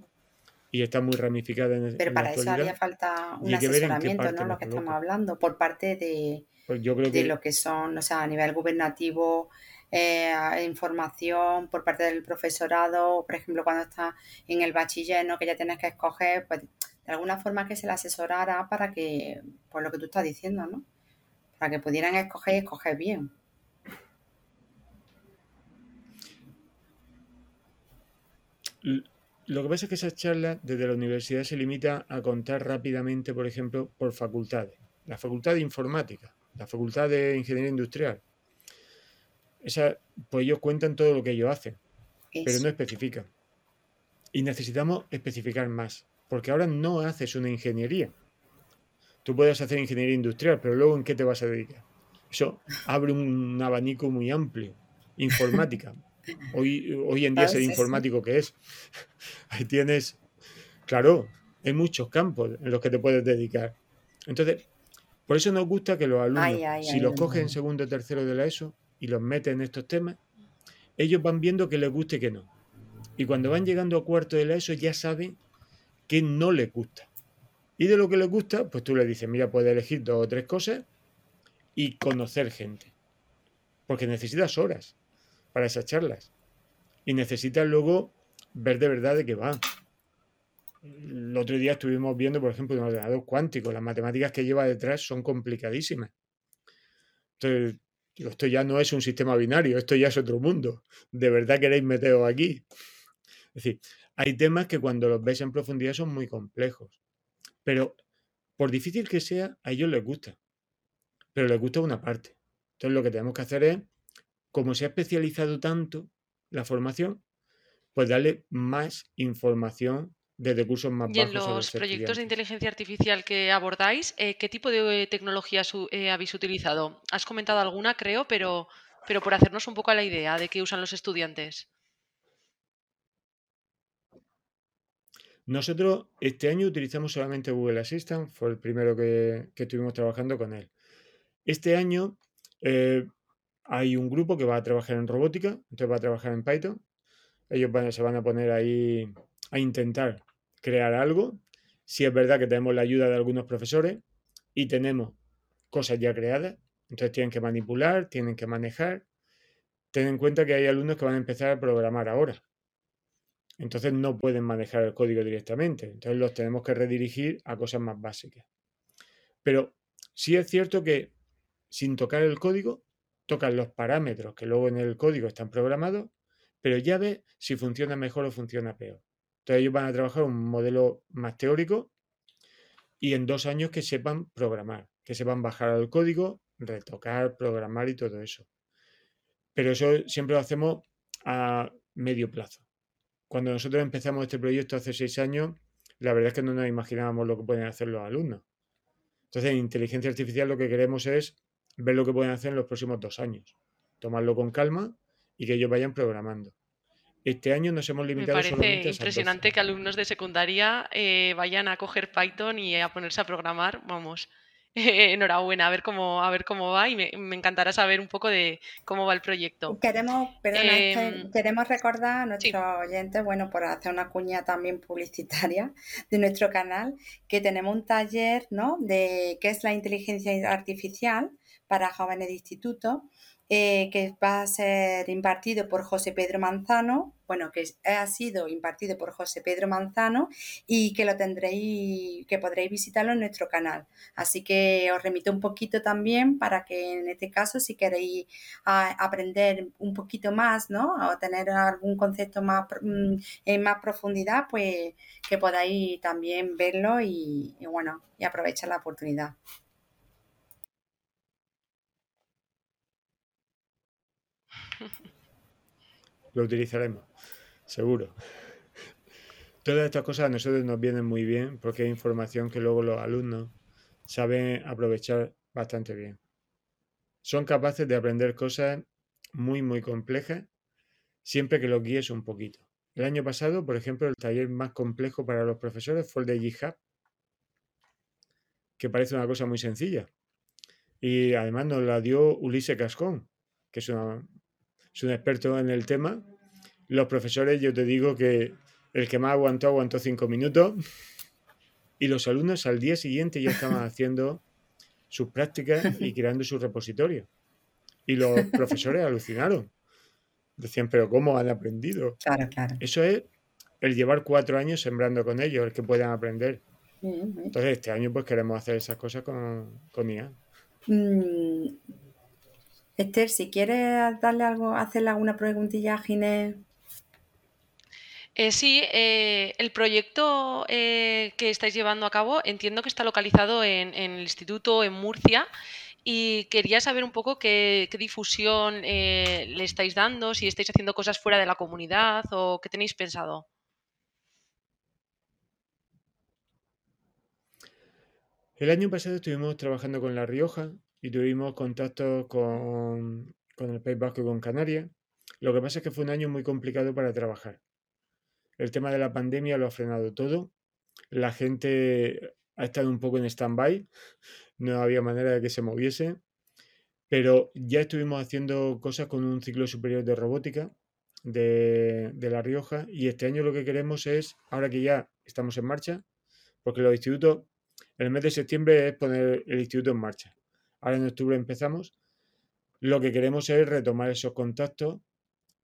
Speaker 3: y está muy ramificada en
Speaker 2: Pero para eso haría falta un asesoramiento, ¿no? Lo que estamos hablando, por parte de,
Speaker 3: pues yo creo
Speaker 2: de lo que son, o sea, a nivel gubernativo, eh, información por parte del profesorado, por ejemplo, cuando está en el bachiller, ¿no? Que ya tienes que escoger, pues de alguna forma que se le asesorara para que, por lo que tú estás diciendo, ¿no? Para que pudieran escoger y escoger bien.
Speaker 3: Lo que pasa es que esa charla desde la universidad se limita a contar rápidamente, por ejemplo, por facultades. La facultad de informática, la facultad de ingeniería industrial. Esa, pues ellos cuentan todo lo que ellos hacen, pero no especifican. Y necesitamos especificar más, porque ahora no haces una ingeniería. Tú puedes hacer ingeniería industrial, pero luego ¿en qué te vas a dedicar? Eso abre un abanico muy amplio. Informática. Hoy, hoy en día ser informático que es. Ahí tienes, claro, hay muchos campos en los que te puedes dedicar. Entonces, por eso nos gusta que los alumnos, si los cogen en segundo o tercero de la ESO y los meten en estos temas, ellos van viendo que les guste y que no. Y cuando van llegando a cuarto de la ESO ya saben que no les gusta. Y de lo que les gusta, pues tú le dices, mira, puedes elegir dos o tres cosas y conocer gente. Porque necesitas horas para esas charlas. Y necesitas luego ver de verdad de qué va. El otro día estuvimos viendo, por ejemplo, un ordenador cuántico. Las matemáticas que lleva detrás son complicadísimas. Entonces, esto ya no es un sistema binario, esto ya es otro mundo. ¿De verdad queréis meteros aquí? Es decir, hay temas que cuando los ves en profundidad son muy complejos. Pero por difícil que sea, a ellos les gusta. Pero les gusta una parte. Entonces lo que tenemos que hacer es, como se ha especializado tanto la formación, pues darle más información desde cursos más
Speaker 1: y en los proyectos de inteligencia artificial que abordáis, eh, ¿qué tipo de tecnología eh, habéis utilizado? Has comentado alguna, creo, pero, pero por hacernos un poco a la idea de qué usan los estudiantes.
Speaker 3: Nosotros este año utilizamos solamente Google Assistant, fue el primero que, estuvimos trabajando con él. Este año eh, hay un grupo que va a trabajar en robótica, entonces va a trabajar en Python. Ellos se van a poner ahí a intentar crear algo. Si es verdad que tenemos la ayuda de algunos profesores y tenemos cosas ya creadas, entonces tienen que manipular, tienen que manejar. Ten en cuenta que hay alumnos que van a empezar a programar ahora. Entonces no pueden manejar el código directamente. Entonces los tenemos que redirigir a cosas más básicas. Pero sí es cierto que sin tocar el código, tocan los parámetros que luego en el código están programados, pero ya ves si funciona mejor o funciona peor. Entonces ellos van a trabajar un modelo más teórico y en dos años que sepan programar, que sepan bajar el código, retocar, programar y todo eso. Pero eso siempre lo hacemos a medio plazo. Cuando nosotros empezamos este proyecto hace seis años, la verdad es que no nos imaginábamos lo que pueden hacer los alumnos. Entonces, en inteligencia artificial lo que queremos es ver lo que pueden hacer en los próximos dos años. Tomarlo con calma y que ellos vayan programando. Este año nos hemos limitado
Speaker 1: Me parece impresionante que alumnos de secundaria eh, vayan a coger Python y a ponerse a programar. Vamos, enhorabuena, a ver cómo, a ver cómo va y me, encantará saber un poco de cómo va el proyecto.
Speaker 2: Queremos, em, queremos recordar a nuestros oyentes, bueno, por hacer una cuña también publicitaria de nuestro canal, que tenemos un taller, ¿no? De qué es la inteligencia artificial para jóvenes de instituto eh, que va a ser impartido por José Pedro Manzano, bueno, que ha sido impartido por José Pedro Manzano y que lo tendréis, que podréis visitarlo en nuestro canal. Así que os remito un poquito también para que en este caso, si queréis aprender un poquito más, ¿no? O tener algún concepto más mm, en más profundidad, pues que podáis también verlo y, y bueno, y aprovechar la oportunidad.
Speaker 3: Lo utilizaremos, seguro. Todas estas cosas a nosotros nos vienen muy bien porque es información que luego los alumnos saben aprovechar bastante bien. Son capaces de aprender cosas muy, muy complejas siempre que los guíes un poquito. El año pasado, por ejemplo, el taller más complejo para los profesores fue el de GitHub, que parece una cosa muy sencilla. Y además nos la dio Ulises Cascón, que es una es un experto en el tema. Los profesores, yo te digo que el que más aguantó, aguantó cinco minutos. Y los alumnos al día siguiente ya estaban haciendo sus prácticas y creando su repositorio. Y los profesores alucinaron. Decían, pero ¿cómo han aprendido?
Speaker 2: Claro, claro.
Speaker 3: Eso es el llevar cuatro años sembrando con ellos, el que puedan aprender. Entonces, este año pues queremos hacer esas cosas con, con IA.
Speaker 2: Mm, Esther, si quieres darle algo, hacerle alguna preguntilla a Ginés.
Speaker 1: Eh, sí, eh, el proyecto eh, que estáis llevando a cabo entiendo que está localizado en, el instituto en Murcia y quería saber un poco qué, difusión le estáis dando, si estáis haciendo cosas fuera de la comunidad o qué tenéis pensado.
Speaker 3: El año pasado estuvimos trabajando con La Rioja y tuvimos contacto con, el País Vasco y con Canarias. Lo que pasa es que fue un año muy complicado para trabajar. El tema de la pandemia lo ha frenado todo. La gente ha estado un poco en stand-by. No había manera de que se moviese. Pero ya estuvimos haciendo cosas con un ciclo superior de robótica de, de La Rioja. Y este año lo que queremos es, ahora que ya estamos en marcha, porque los institutos El mes de septiembre es poner el instituto en marcha. Ahora en octubre empezamos. Lo que queremos es retomar esos contactos,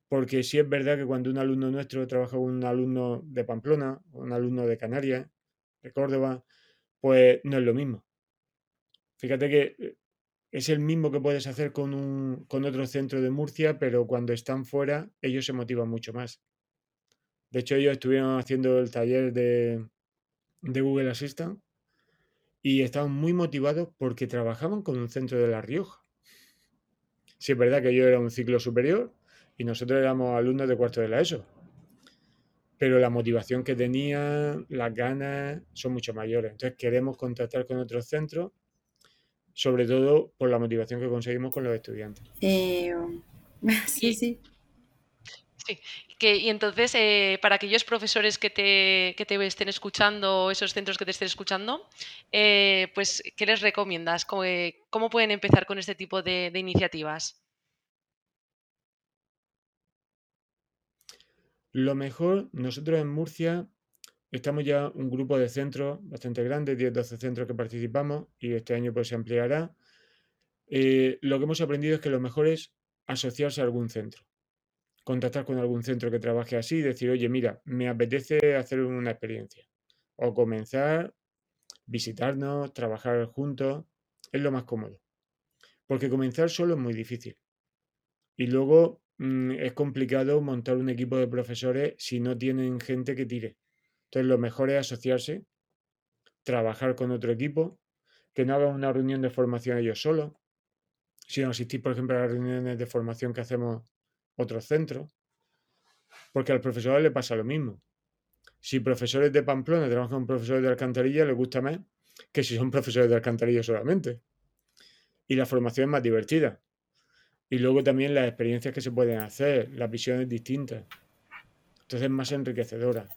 Speaker 3: porque sí es verdad que cuando un alumno nuestro trabaja con un alumno de Pamplona, un alumno de Canarias, de Córdoba, pues no es lo mismo. Fíjate que eh, es el mismo que puedes hacer con, un, con otro centro de Murcia, pero cuando están fuera, ellos se motivan mucho más. De hecho, ellos estuvieron haciendo el taller de, de Google Assistant y estaban muy motivados porque trabajaban con un centro de La Rioja. Sí, es verdad que yo era un ciclo superior y nosotros éramos alumnos de cuarto de la ESO. Pero la motivación que tenían, las ganas, son mucho mayores. Entonces queremos contactar con otros centros, sobre todo por la motivación que conseguimos con los estudiantes.
Speaker 2: Eh, sí, sí.
Speaker 1: Sí, que, y entonces, eh, para aquellos profesores que te, que te estén escuchando, esos centros que te estén escuchando, eh, pues, ¿qué les recomiendas? ¿Cómo, eh, cómo, pueden empezar con este tipo de, iniciativas?
Speaker 3: Lo mejor, nosotros en Murcia estamos ya un grupo de centros bastante grande, 10-12 centros que participamos y este año pues se ampliará. lo que hemos aprendido es que lo mejor es asociarse a algún centro contactar con algún centro que trabaje así y decir, oye, mira, me apetece hacer una experiencia. O comenzar, visitarnos, trabajar juntos, es lo más cómodo. Porque comenzar solo es muy difícil. Y luego mmm, es complicado montar un equipo de profesores si no tienen gente que tire. Entonces lo mejor es asociarse, trabajar con otro equipo, que no hagan una reunión de formación ellos solos, sino asistir, por ejemplo, a las reuniones de formación que hacemos otros centros, porque al profesor le pasa lo mismo. Si profesores de Pamplona trabajan con profesores de Alcantarilla, les gusta más que si son profesores de Alcantarilla solamente. Y la formación es más divertida. Y luego también las experiencias que se pueden hacer, las visiones distintas. Entonces es más enriquecedora.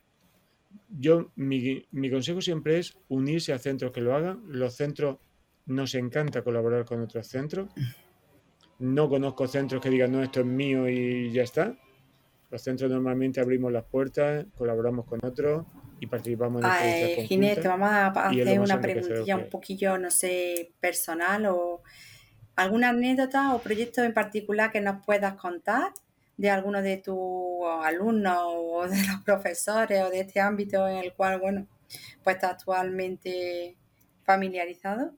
Speaker 3: Yo, mi, mi consejo siempre es unirse a centros que lo hagan. Los centros nos encanta colaborar con otros centros no conozco centros que digan, no, esto es mío y ya está. Los centros normalmente abrimos las puertas, colaboramos con otros y participamos en
Speaker 2: experiencias Ginés, te vamos a hacer una preguntilla un poquillo, no sé, personal o alguna anécdota o proyecto en particular que nos puedas contar de alguno de tus alumnos o de los profesores o de este ámbito en el cual, bueno, pues estás actualmente familiarizado.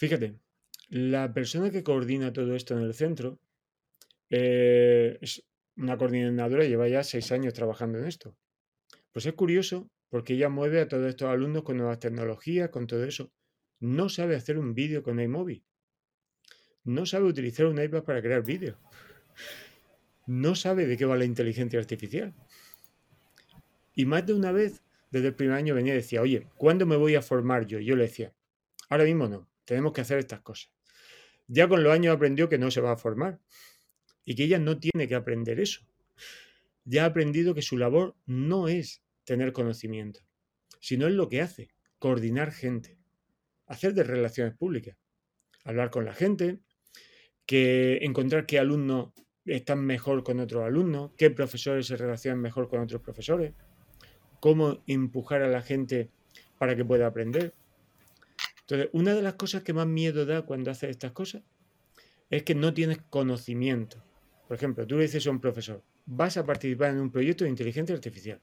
Speaker 3: Fíjate, la persona que coordina todo esto en el centro eh, es una coordinadora lleva ya seis años trabajando en esto. Pues es curioso porque ella mueve a todos estos alumnos con nuevas tecnologías, con todo eso. No sabe hacer un vídeo con iMovie. No sabe utilizar un iPad para crear vídeos. No sabe de qué va la inteligencia artificial. Y más de una vez, desde el primer año venía y decía, oye, ¿cuándo me voy a formar yo? Yo le decía, ahora mismo no tenemos que hacer estas cosas. Ya con los años aprendió que no se va a formar y que ella no tiene que aprender eso. Ya ha aprendido que su labor no es tener conocimiento, sino es lo que hace, coordinar gente, hacer de relaciones públicas, hablar con la gente, que encontrar qué alumnos están mejor con otros alumnos, qué profesores se relacionan mejor con otros profesores, cómo empujar a la gente para que pueda aprender. Entonces, una de las cosas que más miedo da cuando haces estas cosas es que no tienes conocimiento. Por ejemplo, tú le dices a un profesor, vas a participar en un proyecto de inteligencia artificial.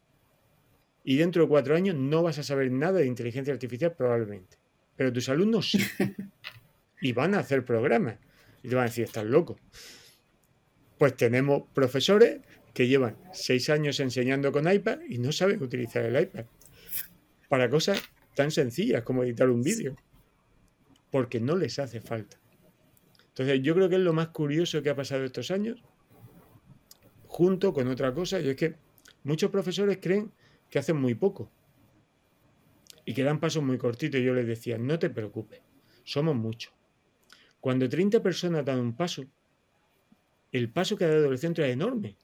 Speaker 3: Y dentro de cuatro años no vas a saber nada de inteligencia artificial probablemente. Pero tus alumnos sí. Y van a hacer programas. Y te van a decir, estás loco. Pues tenemos profesores que llevan seis años enseñando con iPad y no saben utilizar el iPad. Para cosas tan sencillas como editar un vídeo porque no les hace falta. Entonces yo creo que es lo más curioso que ha pasado estos años, junto con otra cosa, y es que muchos profesores creen que hacen muy poco y que dan pasos muy cortitos. Yo les decía, no te preocupes, somos muchos. Cuando 30 personas dan un paso, el paso que ha dado el centro es enorme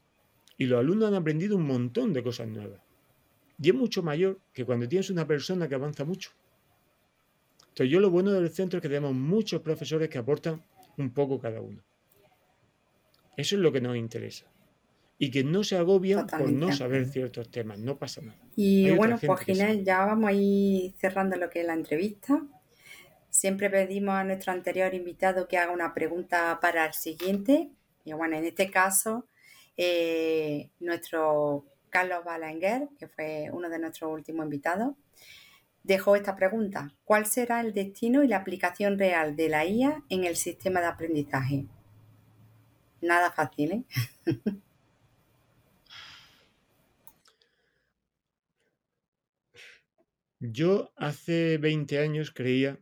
Speaker 3: y los alumnos han aprendido un montón de cosas nuevas. Y es mucho mayor que cuando tienes una persona que avanza mucho. Entonces yo lo bueno del centro es que tenemos muchos profesores que aportan un poco cada uno. Eso es lo que nos interesa. y que no se agobian por
Speaker 2: Totalmente
Speaker 3: no
Speaker 2: de
Speaker 3: saber ciertos temas, no pasa nada.
Speaker 2: Y
Speaker 3: Hay
Speaker 2: bueno, pues. Ginés, ya vamos a ir cerrando lo que es la entrevista. Siempre pedimos a nuestro anterior invitado que haga una pregunta para el siguiente. Y bueno, en este caso, eh, nuestro Carlos Balenguer, que fue uno de nuestros últimos invitados, dejó esta pregunta. ¿Cuál será el destino y la aplicación real de la IA en el sistema de aprendizaje? Nada fácil, ¿eh?
Speaker 3: Yo hace 20 años creía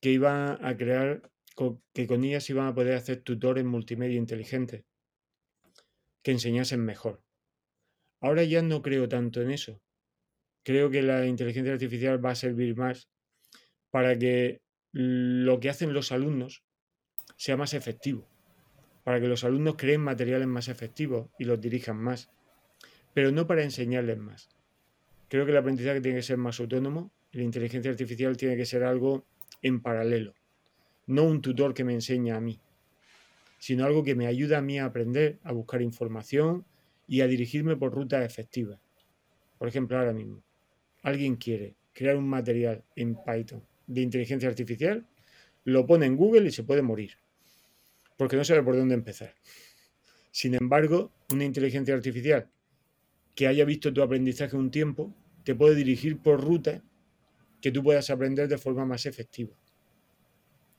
Speaker 3: que iba a crear, que con ellas se iban a poder hacer tutores multimedia inteligentes que enseñasen mejor. Ahora ya no creo tanto en eso. Creo que la inteligencia artificial va a servir más para que lo que hacen los alumnos sea más efectivo, para que los alumnos creen materiales más efectivos y los dirijan más, pero no para enseñarles más. Creo que el aprendizaje tiene que ser más autónomo la inteligencia artificial tiene que ser algo en paralelo, no un tutor que me enseña a mí, sino algo que me ayuda a mí a aprender, a buscar información y a dirigirme por rutas efectivas. Por ejemplo, ahora mismo, alguien quiere crear un material en Python de inteligencia artificial, lo pone en Google y se puede morir, porque no sabe por dónde empezar. Sin embargo, una inteligencia artificial que haya visto tu aprendizaje un tiempo, te puede dirigir por rutas que tú puedas aprender de forma más efectiva.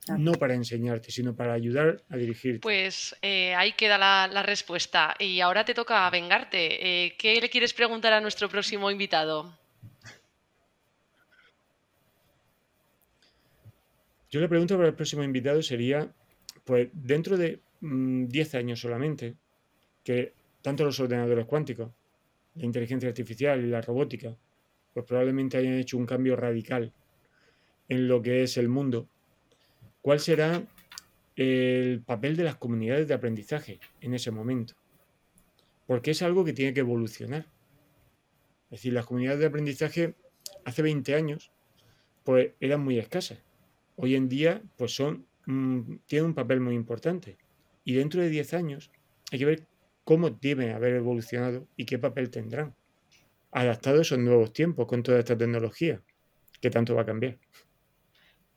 Speaker 2: Claro.
Speaker 3: No para enseñarte, sino para ayudar a dirigirte.
Speaker 1: Pues eh, ahí queda la, la respuesta. Y ahora te toca vengarte. Eh, ¿Qué le quieres preguntar a nuestro próximo invitado?
Speaker 3: Yo la pregunta para el próximo invitado sería, pues dentro de mm, 10 años solamente, que tanto los ordenadores cuánticos, la inteligencia artificial y la robótica, pues probablemente hayan hecho un cambio radical en lo que es el mundo, ¿cuál será el papel de las comunidades de aprendizaje en ese momento? Porque es algo que tiene que evolucionar. Es decir, las comunidades de aprendizaje hace 20 años pues eran muy escasas. Hoy en día pues son mm, tienen un papel muy importante. Y dentro de 10 años hay que ver cómo deben haber evolucionado y qué papel tendrán. Adaptado a esos nuevos tiempos con toda esta tecnología que tanto va a cambiar.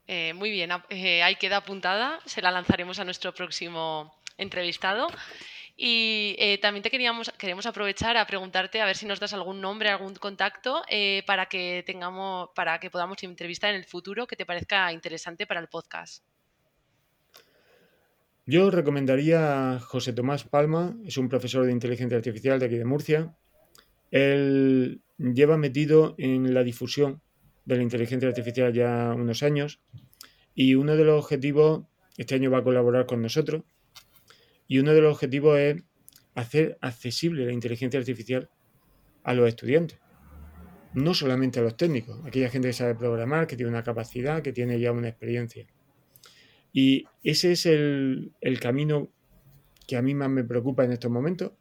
Speaker 1: Eh, muy bien, eh, ahí queda apuntada. Se la lanzaremos a nuestro próximo entrevistado. Y eh, también te queríamos, queremos aprovechar a preguntarte a ver si nos das algún nombre, algún contacto eh, para que tengamos, para que podamos entrevistar en el futuro que te parezca interesante para el podcast.
Speaker 3: Yo recomendaría a José Tomás Palma, es un profesor de inteligencia artificial de aquí de Murcia. Él lleva metido en la difusión de la inteligencia artificial ya unos años y uno de los objetivos, este año va a colaborar con nosotros, y uno de los objetivos es hacer accesible la inteligencia artificial a los estudiantes, no solamente a los técnicos, aquella gente que sabe programar, que tiene una capacidad, que tiene ya una experiencia. Y ese es el, el camino que a mí más me preocupa en estos momentos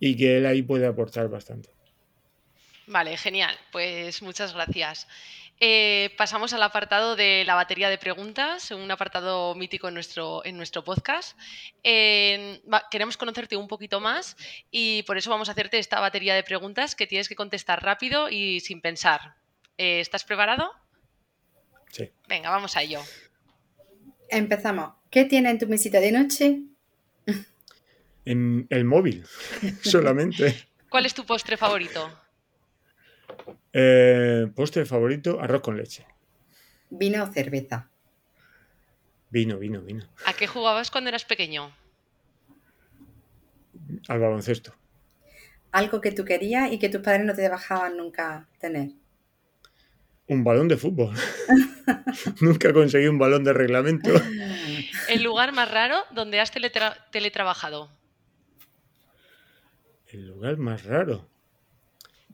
Speaker 3: y que él ahí puede aportar bastante.
Speaker 1: Vale, genial. Pues muchas gracias. Eh, pasamos al apartado de la batería de preguntas, un apartado mítico en nuestro, en nuestro podcast. Eh, va- queremos conocerte un poquito más y por eso vamos a hacerte esta batería de preguntas que tienes que contestar rápido y sin pensar. Eh, ¿Estás preparado?
Speaker 3: Sí.
Speaker 1: Venga, vamos a ello.
Speaker 2: Empezamos. ¿Qué tiene en tu mesita de noche?
Speaker 3: En el móvil, solamente.
Speaker 1: ¿Cuál es tu postre favorito?
Speaker 3: Eh, postre favorito, arroz con leche.
Speaker 2: ¿Vino o cerveza?
Speaker 3: Vino, vino, vino.
Speaker 1: ¿A qué jugabas cuando eras pequeño?
Speaker 3: Al baloncesto.
Speaker 2: Algo que tú querías y que tus padres no te dejaban nunca tener.
Speaker 3: Un balón de fútbol. Nunca conseguí un balón de reglamento.
Speaker 1: ¿El lugar más raro donde has teletra- teletrabajado?
Speaker 3: El lugar más raro.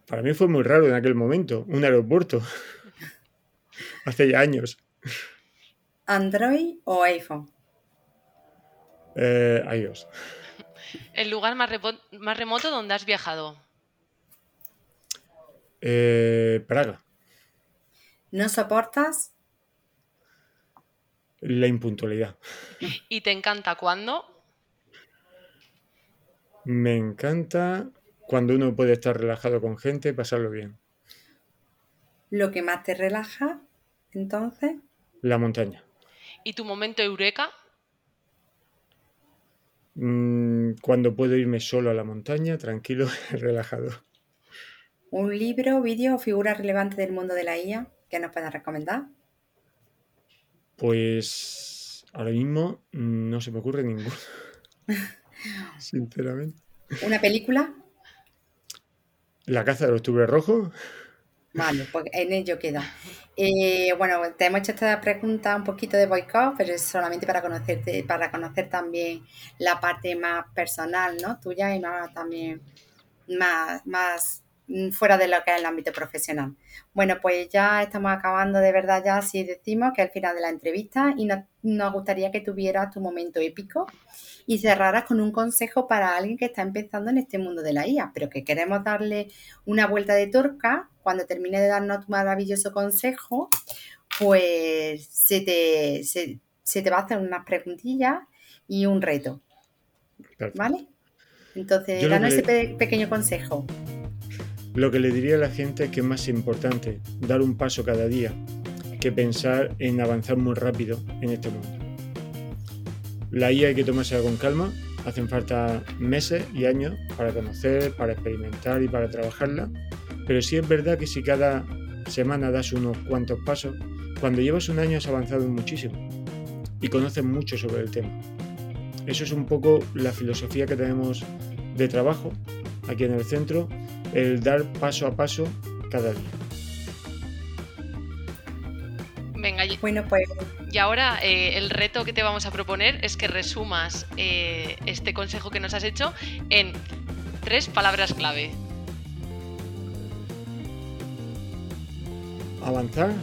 Speaker 3: Para mí fue muy raro en aquel momento. Un aeropuerto. Hace ya años.
Speaker 2: ¿Android o iPhone?
Speaker 3: Eh, iOS.
Speaker 1: ¿El lugar más remoto donde has viajado?
Speaker 3: Eh, Praga.
Speaker 2: ¿No soportas?
Speaker 3: La impuntualidad.
Speaker 1: ¿Y te encanta cuándo?
Speaker 3: Me encanta cuando uno puede estar relajado con gente y pasarlo bien.
Speaker 2: ¿Lo que más te relaja, entonces?
Speaker 3: La montaña.
Speaker 1: ¿Y tu momento eureka?
Speaker 3: Mm, cuando puedo irme solo a la montaña, tranquilo, relajado.
Speaker 2: ¿Un libro, vídeo o figura relevante del mundo de la IA que nos puedas recomendar?
Speaker 3: Pues ahora mismo mm, no se me ocurre ninguno. Sinceramente.
Speaker 2: ¿Una película?
Speaker 3: La caza del octubre rojo.
Speaker 2: Vale, pues en ello queda. Eh, bueno, te hemos hecho esta pregunta un poquito de boicot, pero es solamente para conocerte, para conocer también la parte más personal, ¿no? Tuya y más también más, más fuera de lo que es el ámbito profesional. Bueno, pues ya estamos acabando de verdad ya si decimos que es el final de la entrevista y nos, gustaría que tuvieras tu momento épico y cerraras con un consejo para alguien que está empezando en este mundo de la IA, pero que queremos darle una vuelta de torca cuando termine de darnos tu maravilloso consejo, pues se te, se, te va a hacer unas preguntillas y un reto. ¿Vale? Entonces, danos ese pequeño consejo.
Speaker 3: Lo que le diría a la gente es que es más importante dar un paso cada día que pensar en avanzar muy rápido en este mundo. La IA hay que tomársela con calma, hacen falta meses y años para conocer, para experimentar y para trabajarla, pero sí es verdad que si cada semana das unos cuantos pasos, cuando llevas un año has avanzado muchísimo y conoces mucho sobre el tema. Eso es un poco la filosofía que tenemos de trabajo aquí en el centro el dar paso a paso cada día.
Speaker 1: Venga, y,
Speaker 2: bueno, pues...
Speaker 1: y ahora eh, el reto que te vamos a proponer es que resumas eh, este consejo que nos has hecho en tres palabras clave.
Speaker 3: Avanzar,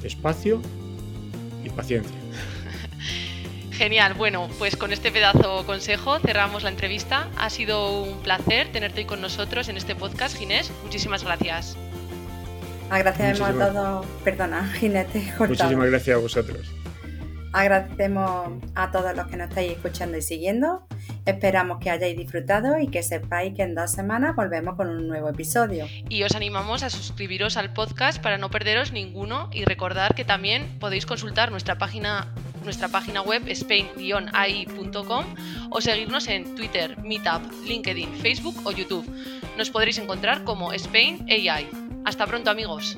Speaker 3: despacio y paciencia.
Speaker 1: Genial, bueno, pues con este pedazo consejo cerramos la entrevista. Ha sido un placer tenerte hoy con nosotros en este podcast, Ginés. Muchísimas gracias.
Speaker 2: Agradecemos a todos, perdona, Ginés,
Speaker 3: Muchísimas gracias a vosotros.
Speaker 2: Agradecemos a todos los que nos estáis escuchando y siguiendo. Esperamos que hayáis disfrutado y que sepáis que en dos semanas volvemos con un nuevo episodio.
Speaker 1: Y os animamos a suscribiros al podcast para no perderos ninguno y recordar que también podéis consultar nuestra página nuestra página web spain-ai.com o seguirnos en Twitter, Meetup, LinkedIn, Facebook o YouTube. Nos podréis encontrar como Spain AI. Hasta pronto amigos.